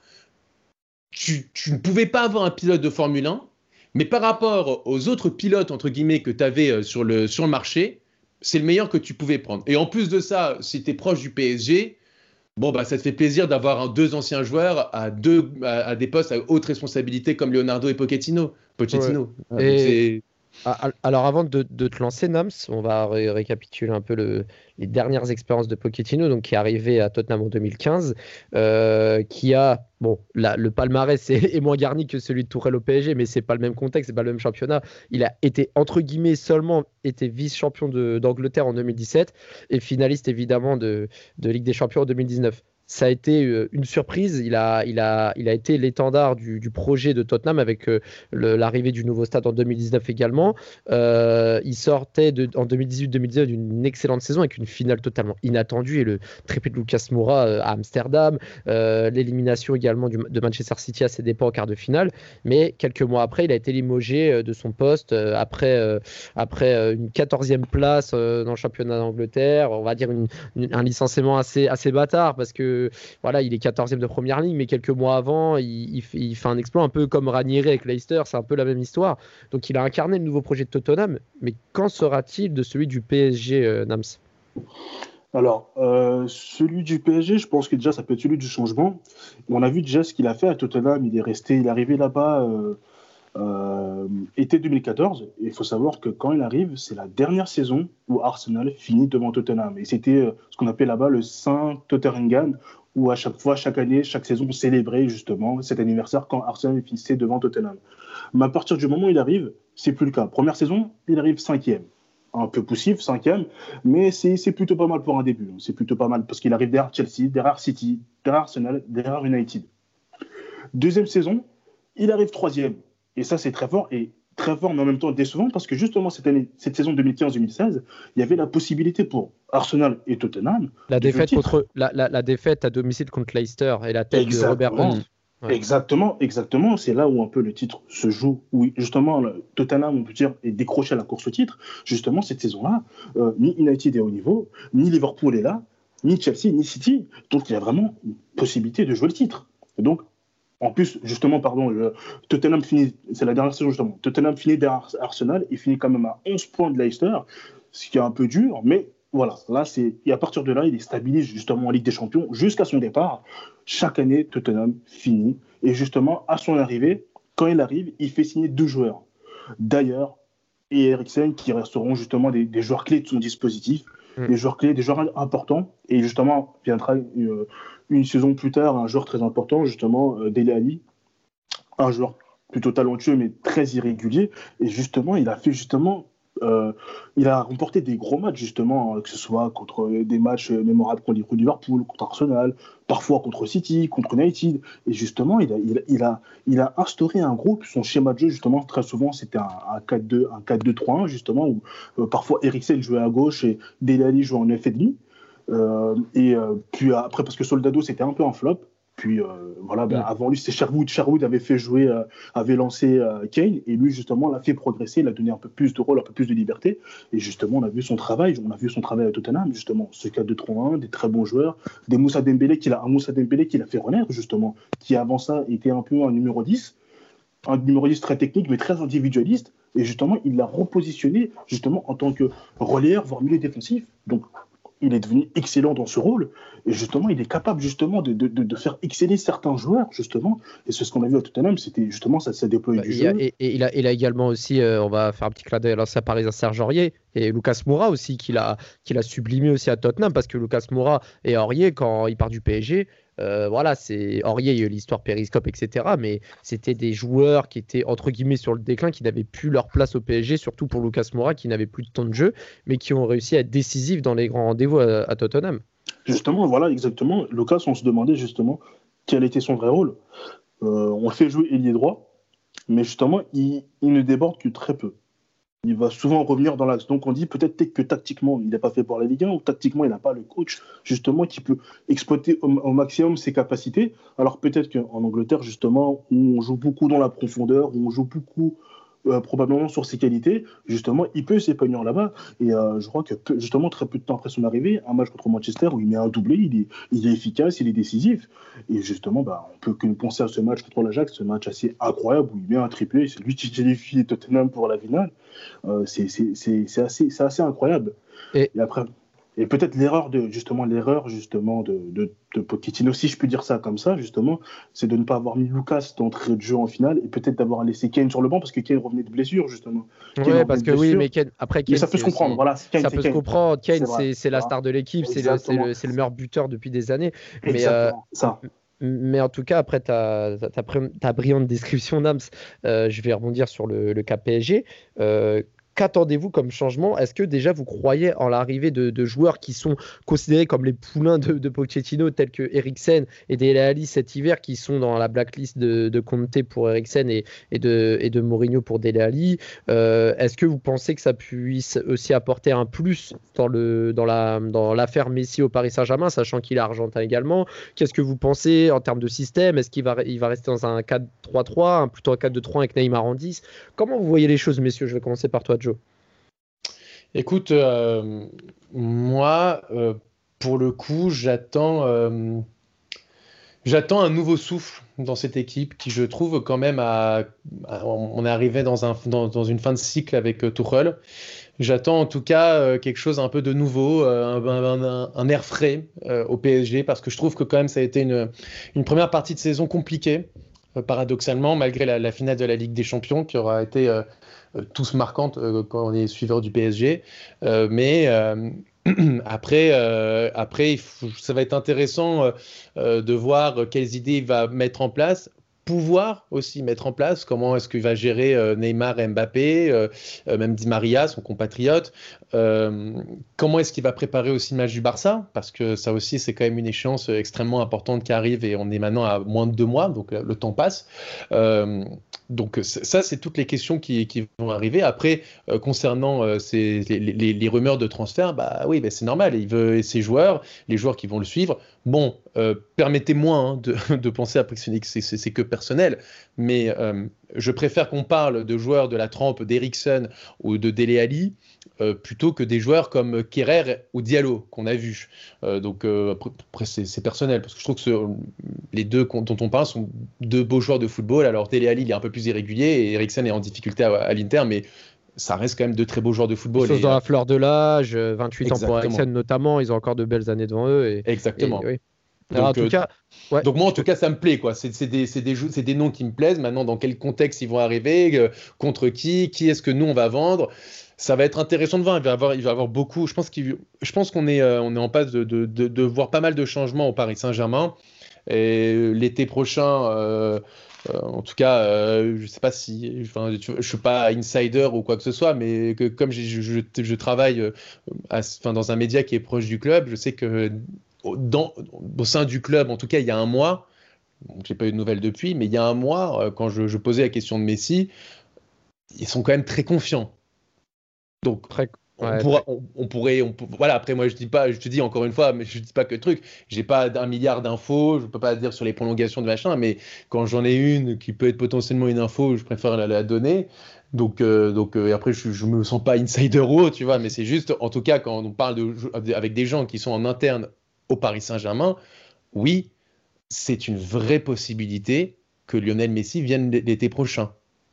Speaker 4: tu, tu, ne pouvais pas avoir un pilote de Formule 1, mais par rapport aux autres pilotes, entre guillemets, que tu avais euh, sur le, sur le marché, c'est le meilleur que tu pouvais prendre. Et en plus de ça, si tu es proche du PSG, Bon, bah, ça te fait plaisir d'avoir deux anciens joueurs à, deux, à, des postes à haute responsabilité comme Leonardo et Pochettino. Pochettino.
Speaker 3: Et... Alors avant de, te lancer, Nams, on va récapituler un peu le, les dernières expériences de Pochettino, donc qui est arrivé à Tottenham en 2015, euh, qui a bon le palmarès est, moins garni que celui de Tourelle au PSG, mais c'est pas le même contexte, c'est pas le même championnat. Il a été entre guillemets seulement été vice-champion d'Angleterre en 2017 et finaliste évidemment de, de Ligue des Champions en 2019 ça a été euh, une surprise. Il a, été l'étendard du, projet de Tottenham avec euh, l'arrivée du nouveau stade en 2019 également. Euh, il sortait en 2018-2019 d'une excellente saison avec une finale totalement inattendue et le triplé de Lucas Moura à Amsterdam, l'élimination également de Manchester City à ses dépens en quart de finale. Mais quelques mois après, il a été limogé de son poste après, après une 14e place dans le championnat d'Angleterre. On va dire un licenciement assez, assez bâtard parce que voilà, il est 14e de première ligne, mais quelques mois avant, il, fait un exploit un peu comme Ranieri avec Leicester, c'est un peu la même histoire. Donc il a incarné le nouveau projet de Tottenham, mais qu'en sera-t-il de celui du PSG, euh, Nams?
Speaker 5: Alors, euh, celui du PSG, je pense que déjà ça peut être celui du changement. On a vu déjà ce qu'il a fait à Tottenham. Il est resté, il est arrivé là-bas euh, euh, été 2014. il faut savoir que quand il arrive, c'est la dernière saison où Arsenal finit devant Tottenham. Et c'était euh, ce qu'on appelait là-bas le Saint Totteringham, où à chaque fois, chaque année, chaque saison, on célébrait justement cet anniversaire quand Arsenal finissait devant Tottenham. Mais à partir du moment où il arrive, c'est plus le cas. Première saison, il arrive cinquième. Un peu poussif, cinquième, mais c'est plutôt pas mal pour un début. C'est plutôt pas mal parce qu'il arrive derrière Chelsea, derrière City, derrière Arsenal, derrière United. Deuxième saison, il arrive troisième. Et ça, c'est très fort. Et très fort, mais en même temps décevant, parce que justement, cette, année, cette saison 2015-2016, il y avait la possibilité pour Arsenal et Tottenham.
Speaker 3: La défaite, contre, la, la, défaite à domicile contre Leicester et la tête de Robert Hunt.
Speaker 5: Exactement, exactement. C'est là où un peu le titre se joue, où justement Tottenham, on peut dire, est décroché à la course au titre. Justement, cette saison-là, euh, ni United est au niveau, ni Liverpool est là, ni Chelsea, ni City. Donc il y a vraiment une possibilité de jouer le titre. Donc en plus, justement, pardon, Tottenham finit, c'est la dernière saison justement, Tottenham finit derrière Arsenal, il finit quand même à 11 points de Leicester, ce qui est un peu dur, mais voilà, là, c'est, et à partir de là, il est stabilisé justement en Ligue des Champions jusqu'à son départ. Chaque année, Tottenham finit, et justement, à son arrivée, quand il arrive, il fait signer deux joueurs. D'ailleurs, et Eriksen, qui resteront justement des, joueurs clés de son dispositif, mm. des joueurs clés, des joueurs importants, et justement, viendra euh, une saison plus tard, un joueur très important, justement, euh, Dele Ali, un joueur plutôt talentueux mais très irrégulier. Et justement, il a fait justement euh, il a remporté des gros matchs, justement, euh, que ce soit contre des matchs mémorables contre Liverpool, contre Arsenal, parfois contre City, contre United. Et justement, il a, instauré un groupe. Son schéma de jeu, justement, très souvent, c'était un, un 4-2, un 4-2-3-1, justement, où parfois Eriksen jouait à gauche et Dele Ali jouait en F&B. Euh, et euh, puis après, parce que Soldado, c'était un peu un flop. Puis euh, voilà, ben, avant lui, c'est Sherwood. Sherwood avait fait jouer, avait lancé Kane, et lui, justement, l'a fait progresser, il a donné un peu plus de rôle, un peu plus de liberté. Et justement, on a vu son travail, on a vu son travail à Tottenham, justement, ce 4-2-3-1, des très bons joueurs, des Moussa Dembélé, qu'il a, un Moussa Dembélé qui l'a fait renaître, justement, qui avant ça était un peu un numéro 10, un numéro 10 très technique, mais très individualiste. Et justement, il l'a repositionné, justement, en tant que relayeur, voire milieu défensif. Donc, il est devenu excellent dans ce rôle. Et justement, il est capable justement de, de, de faire exceller certains joueurs, justement. Et c'est ce qu'on a vu à Tottenham, c'était justement ça, ça déployé bah, du jeu.
Speaker 3: Et, il, a, il a également aussi, euh, on va faire un petit clin d'œil à l'ancien Parisien Serge Aurier et Lucas Moura aussi, qu'il a, qu'il a sublimé aussi à Tottenham, parce que Lucas Moura et Aurier, quand il part du PSG, voilà, c'est eu l'histoire Périscope, etc. Mais c'était des joueurs qui étaient entre guillemets sur le déclin, qui n'avaient plus leur place au PSG, surtout pour Lucas Moura, qui n'avait plus de temps de jeu, mais qui ont réussi à être décisifs dans les grands rendez-vous à, Tottenham.
Speaker 5: Justement, voilà, exactement. Lucas, on se demandait justement quel était son vrai rôle. on le fait jouer ailier droit, mais justement, il ne déborde que très peu il va souvent revenir dans l'axe. Donc on dit peut-être que tactiquement, il n'est pas fait pour la Ligue 1 ou tactiquement, il n'a pas le coach justement qui peut exploiter au, maximum ses capacités. Alors peut-être qu'en Angleterre, justement, où on joue beaucoup dans la profondeur, où on joue beaucoup euh, probablement sur ses qualités, justement, il peut s'épanouir là-bas. Et euh, je crois que justement, très peu de temps après son arrivée, un match contre Manchester où il met un doublé, il est, il est efficace, il est décisif. Et justement, bah, on peut que penser à ce match contre l'Ajax, ce match assez incroyable où il met un triplé, c'est lui qui qualifie Tottenham pour la finale. Euh, c'est assez, assez incroyable. Et, et après, et peut-être l'erreur de justement l'erreur justement de, de, de, Pochettino, si je peux dire ça comme ça, justement, c'est de ne pas avoir mis Lucas d'entrée de jeu en finale et peut-être d'avoir laissé Kane sur le banc parce que Kane revenait de blessure justement.
Speaker 3: Oui, parce que oui, mais Kane, après Kane,
Speaker 5: ça peut se comprendre. Voilà,
Speaker 3: ça peut se comprendre. Kane, c'est la star de l'équipe, c'est le, le, le, meilleur buteur depuis des années. Mais euh,
Speaker 5: ça.
Speaker 3: Mais en tout cas, après ta, ta, ta brillante description, Nams, euh, je vais rebondir sur le, le cas PSG. Euh, qu'attendez-vous comme changement? Est-ce que déjà vous croyez en l'arrivée de, joueurs qui sont considérés comme les poulains de, Pochettino, tels que Eriksen et Dele Alli cet hiver, qui sont dans la blacklist de, de Conte pour Eriksen et, de, de Mourinho pour Dele Alli? Euh, Est-ce que vous pensez que ça puisse aussi apporter un plus dans, l'affaire Messi au Paris Saint-Germain, sachant qu'il est argentin également? Qu'est-ce que vous pensez en termes de système? Est-ce qu'il va, va rester dans un 4-3-3, plutôt un 4-2-3 avec Neymar en 10 Comment vous voyez les choses, messieurs? Je vais commencer par toi, Joe.
Speaker 4: Écoute, euh, moi, euh, pour le coup, j'attends, euh, j'attends un nouveau souffle dans cette équipe qui, je trouve, quand même, on est arrivé dans, un, dans, une fin de cycle avec Tuchel. J'attends en tout cas quelque chose un peu de nouveau, un, air frais au PSG, parce que je trouve que quand même ça a été une, première partie de saison compliquée, paradoxalement, malgré la, finale de la Ligue des Champions qui aura été tous marquantes euh, quand on est suiveur du PSG. Euh, mais après, après ça va être intéressant de voir quelles idées il va mettre en place pouvoir aussi mettre en place Comment est-ce qu'il va gérer euh, Neymar Mbappé, euh, euh, même Di Maria, son compatriote Comment est-ce qu'il va préparer aussi le match du Barça? Parce que ça aussi, c'est quand même une échéance extrêmement importante qui arrive et on est maintenant à moins de deux mois, donc le temps passe. donc ça, c'est toutes les questions qui, vont arriver. Après, concernant les, rumeurs de transfert, bah oui, bah, c'est normal. Il veut ses joueurs, les joueurs qui vont le suivre. Bon, permettez-moi hein, de, penser après que c'est que personnel, mais euh, je préfère qu'on parle de joueurs de la trempe d'Eriksson ou de Dele Alli euh, plutôt que des joueurs comme Kerrer ou Diallo qu'on a vus. Euh, donc après, c'est personnel parce que je trouve que les deux dont on parle sont deux beaux joueurs de football. Alors Dele Alli il est un peu plus irrégulier et Eriksen est en difficulté à, l'Inter, mais ça reste quand même de très beaux joueurs de football.
Speaker 3: Chose dans la fleur de l'âge, 28 ans pour Eriksen notamment, ils ont encore de belles années devant eux. Et,
Speaker 4: Exactement. Donc, en tout cas, donc moi, en tout cas, ça me plaît. quoi. C'est des, des, des, noms qui me plaisent. Maintenant, dans quel contexte ils vont arriver euh, Contre qui Qui est-ce que nous, on va vendre ça va être intéressant de voir. Il va y avoir, il va avoir beaucoup. Je pense qu'on est, euh, on est en passe de, de, de, voir pas mal de changements au Paris Saint-Germain. Et l'été prochain, euh, en tout cas, je sais pas si, enfin, je, ne suis pas insider ou quoi que ce soit, mais que, comme je, je, je travaille enfin, dans un média qui est proche du club, je sais que dans, au sein du club, en tout cas il y a un mois, j'ai pas eu de nouvelles depuis, mais il y a un mois, euh, quand je, posais la question de Messi, ils sont quand même très confiants. Donc, on, pourrait, on, voilà. Après, moi, je dis pas, je te dis encore une fois, mais je dis pas que le truc. J'ai pas un milliard d'infos, je peux pas dire sur les prolongations de machin, mais quand j'en ai une qui peut être potentiellement une info, je préfère la, donner. Donc, euh, donc euh, après, je, je me sens pas insider ou tu vois, mais c'est juste, en tout cas, quand on parle de, avec des gens qui sont en interne au Paris Saint-Germain, oui, c'est une vraie possibilité que Lionel Messi vienne l'été prochain.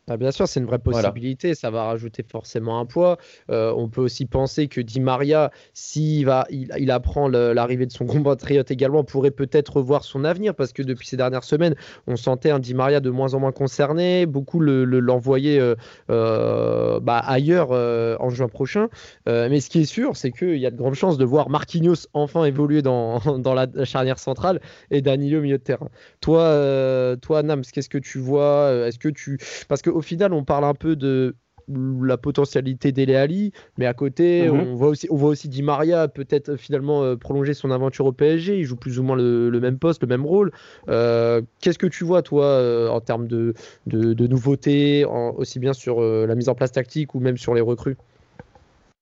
Speaker 3: Ah, bien sûr, c'est une vraie possibilité. Ça va rajouter forcément un poids. Euh, on peut aussi penser que Di Maria, s'il va, il, apprend l'arrivée de son compatriote également, pourrait peut-être revoir son avenir parce que depuis ces dernières semaines, on sentait un Di Maria de moins en moins concerné. Beaucoup l'envoyaient le, euh, bah, ailleurs en juin prochain. mais ce qui est sûr, c'est qu'il y a de grandes chances de voir Marquinhos enfin évoluer dans, dans la charnière centrale et Danilo au milieu de terrain. Toi, toi Nams, qu'est-ce que tu vois? Est-ce que tu parce que au final, on parle un peu de la potentialité d'Ele Ali, mais à côté, mhm. on, voit aussi, on voit aussi Di Maria peut-être finalement euh, prolonger son aventure au PSG. Il joue plus ou moins le, même poste, le même rôle. Euh, qu'est-ce que tu vois, toi, euh, en termes de, de, nouveautés, aussi bien sur la mise en place tactique ou même sur les recrues?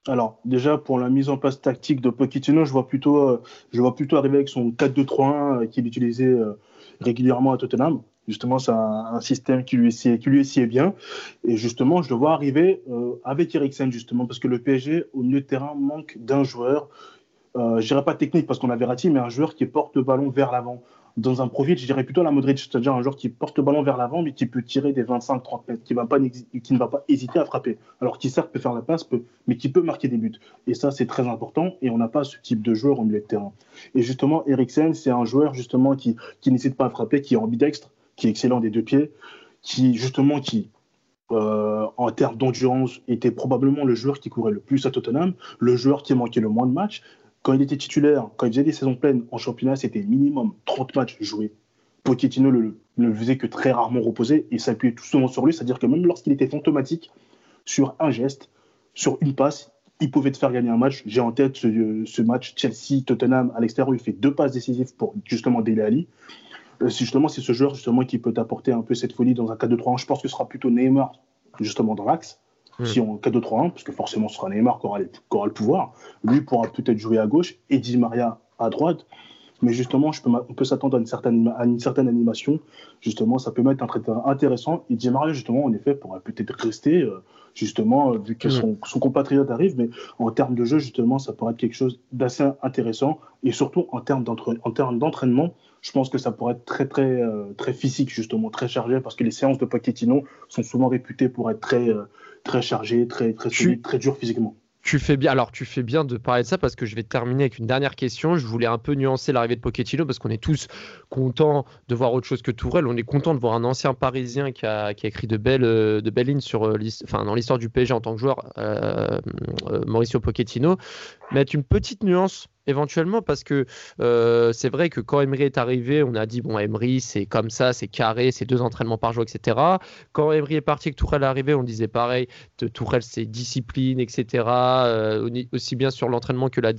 Speaker 5: Alors, déjà, pour la mise en place tactique de Pochettino, je vois plutôt, je vois plutôt arriver avec son 4-2-3-1 qu'il utilisait régulièrement à Tottenham. Justement, c'est un, système qui lui, sied, qui bien. Et justement, je le vois arriver euh, avec Eriksen, justement, parce que le PSG, au milieu de terrain, manque d'un joueur, euh, je dirais pas technique parce qu'on avait raté, mais un joueur qui porte le ballon vers l'avant. Dans un profil, je dirais plutôt la Modric, c'est-à-dire un joueur qui porte le ballon vers l'avant, mais qui peut tirer des 25-30 mètres, qui ne va pas hésiter à frapper. Alors, qui certes peut faire la passe, peut, mais qui peut marquer des buts. Et ça, c'est très important, et on n'a pas ce type de joueur au milieu de terrain. Et justement, Eriksen, c'est un joueur justement qui, qui n'hésite pas à frapper, qui est ambidextre, qui est excellent des deux pieds, qui justement qui euh, en termes d'endurance était probablement le joueur qui courait le plus à Tottenham, le joueur qui manquait le moins de matchs. Quand il était titulaire, quand il faisait des saisons pleines en championnat, c'était minimum 30 matchs joués. Pochettino ne le, faisait que très rarement reposer et s'appuyait tout souvent sur lui, c'est-à-dire que même lorsqu'il était fantomatique, sur un geste, sur une passe, il pouvait te faire gagner un match. J'ai en tête ce, match Chelsea-Tottenham à l'extérieur, il fait deux passes décisives pour justement Dele Ali. Euh, justement, c'est ce joueur justement qui peut apporter un peu cette folie dans un 4-2-3-1. Je pense que ce sera plutôt Neymar justement dans l'axe. Hmm. Si on 4-2-3-1, parce que forcément ce sera Neymar qui aura, le pouvoir. Lui pourra peut-être jouer à gauche et Di Maria à droite. Mais justement, je peux, on peut s'attendre à une, certaine, à une certaine animation. Justement, ça peut mettre un trait intéressant. Et Di Maria, justement, en effet, pourrait peut-être rester, euh, justement, euh, vu que hmm. son, compatriote arrive. Mais en termes de jeu, justement, ça pourrait être quelque chose d'assez intéressant. Et surtout, en termes d'entraînement, je pense que ça pourrait être très, très, euh, très physique, justement, très chargé, parce que les séances de Pochettino sont souvent réputées pour être très, euh, très chargées, très, très solides, très dures physiquement.
Speaker 3: Tu fais bien. Alors, tu fais bien de parler de ça parce que je vais terminer avec une dernière question. Je voulais un peu nuancer l'arrivée de Pochettino parce qu'on est tous contents de voir autre chose que Tourelle. On est content de voir un ancien Parisien qui a, écrit de belles, de belles lignes sur, euh, enfin, dans l'histoire du PSG en tant que joueur, Mauricio Pochettino. Mettre une petite nuance éventuellement parce que euh, c'est vrai que quand Emery est arrivé, on a dit bon Emery c'est comme ça, c'est carré, c'est deux entraînements par jour, etc. Quand Emery est parti, que Tourelle est arrivé, on disait pareil, Tourelle c'est discipline, etc. Euh, aussi bien sur l'entraînement que la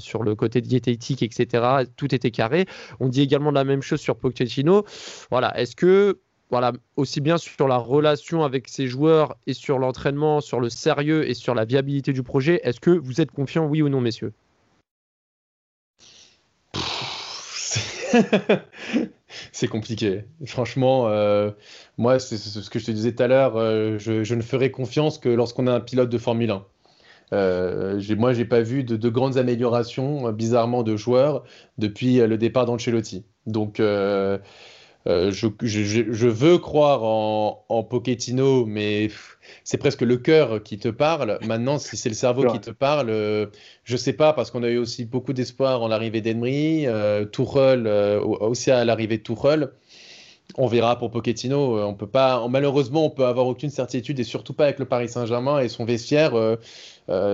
Speaker 3: sur le côté diététique, etc. Tout était carré. On dit également la même chose sur Pochettino. Voilà, est-ce que voilà, aussi bien sur la relation avec ses joueurs et sur l'entraînement, sur le sérieux et sur la viabilité du projet, est-ce que vous êtes confiant, oui ou non, messieurs?
Speaker 4: c'est compliqué. Franchement, euh, moi, c'est ce que je te disais tout à l'heure, euh, je, ne ferai confiance que lorsqu'on a un pilote de Formule 1. Euh, moi, j'ai pas vu de, grandes améliorations, bizarrement, de joueurs depuis le départ d'Ancelotti. Donc, euh, je, veux croire en, en Pochettino, mais c'est presque le cœur qui te parle. Maintenant, si c'est le cerveau qui te parle, euh, je sais pas, parce qu'on a eu aussi beaucoup d'espoir en l'arrivée d'Emery, euh, euh, aussi à l'arrivée de Tuchel. On verra pour Pochettino. On peut pas, malheureusement, on peut avoir aucune certitude, et surtout pas avec le Paris Saint-Germain et son vestiaire.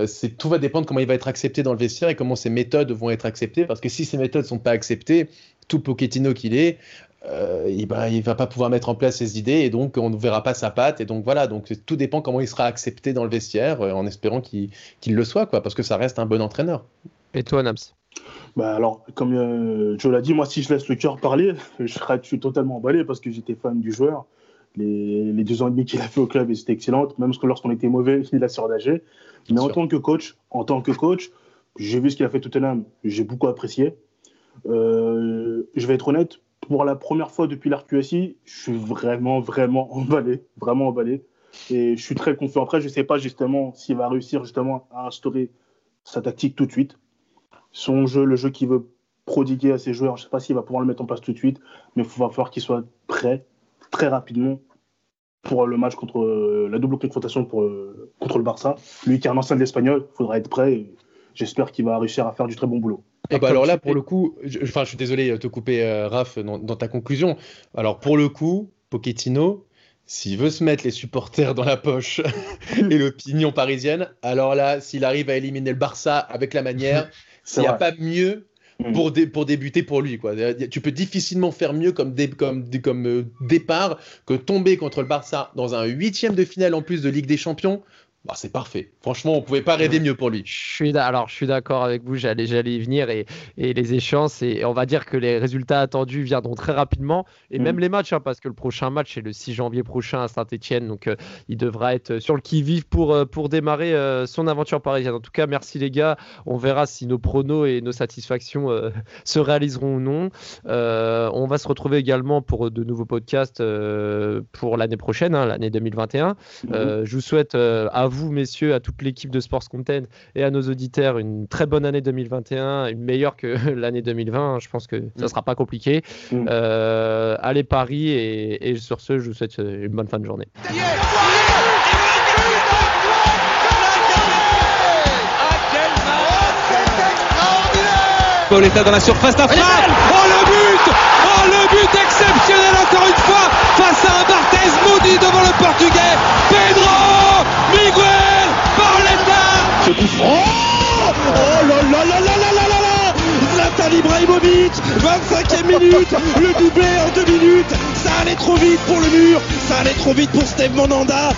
Speaker 4: c'est tout va dépendre comment il va être accepté dans le vestiaire et comment ses méthodes vont être acceptées. Parce que si ces méthodes sont pas acceptées, tout Pochettino qu'il est, euh, il, bah, il va pas pouvoir mettre en place ses idées et donc on ne verra pas sa patte et donc voilà donc tout dépend comment il sera accepté dans le vestiaire euh, en espérant qu'il le soit quoi parce que ça reste un bon entraîneur.
Speaker 3: Et toi Nams
Speaker 5: bah alors, comme euh, Joe l'a dit, moi, si je laisse le cœur parler, je, serai, je suis totalement emballé parce que j'étais fan du joueur. Les, les, deux ans et demi qu'il a fait au club, c'était excellent. Même lorsqu'on était mauvais, il a surdagé. Mais en tant que coach, en tant que coach, j'ai vu ce qu'il a fait tout Tottenham. J'ai beaucoup apprécié. je vais être honnête, pour la première fois depuis l'RQSI, je suis vraiment, vraiment emballé, vraiment emballé. Et je suis très confiant. Après, je ne sais pas justement s'il va réussir justement à instaurer sa tactique tout de suite. Son jeu, le jeu qu'il veut prodiguer à ses joueurs, je ne sais pas s'il va pouvoir le mettre en place tout de suite, mais il va falloir qu'il soit prêt très rapidement pour le match contre la double confrontation pour, contre le Barça. Lui qui est un ancien de l'Espagnol, il faudra être prêt. J'espère qu'il va réussir à faire du très bon boulot.
Speaker 4: Ah bah alors là, pour le coup, je, enfin, je suis désolé de te couper, euh, Raph, dans, ta conclusion. Alors pour le coup, Pochettino, s'il veut se mettre les supporters dans la poche et l'opinion parisienne, alors là, s'il arrive à éliminer le Barça avec la manière, s'il n'y a pas mieux mm. pour, pour débuter pour lui. Quoi. Tu peux difficilement faire mieux comme, comme, comme euh, départ que tomber contre le Barça dans un huitième de finale en plus de Ligue des Champions. Bah, c'est parfait. Franchement, on pouvait pas rêver mieux pour lui.
Speaker 3: Je suis alors, je suis d'accord avec vous. J'allais, j'allais y venir et, et les échéances et, on va dire que les résultats attendus viendront très rapidement et même mm. les matchs, hein, parce que le prochain match est le 6 janvier prochain à Saint-Etienne, donc euh, il devra être sur le qui-vive pour euh, pour démarrer euh, son aventure parisienne. En tout cas, merci les gars. On verra si nos pronos et nos satisfactions se réaliseront ou non. on va se retrouver également pour de nouveaux podcasts pour l'année prochaine, hein, l'année 2021. Mm. je vous souhaite à vous, messieurs, à toute l'équipe de Sports Content et à nos auditeurs une très bonne année 2021, une meilleure que l'année 2020. Je pense que ça ne mm. sera pas compliqué. Mm. Euh, allez Paris et, sur ce, je vous souhaite une bonne fin de journée.
Speaker 1: Pauletta dans la surface d'affaire. Oh le but Oh le but exceptionnel encore une fois face à un Barthez maudit devant le portugais Pedro Miguel Pauletta
Speaker 2: Ce coup franc. Oh là là là là là là là là. Zlatan Ibrahimovic 25e minute. Le doublé en deux minutes. Ça allait trop vite pour le mur. Ça allait trop vite pour Steve Monanda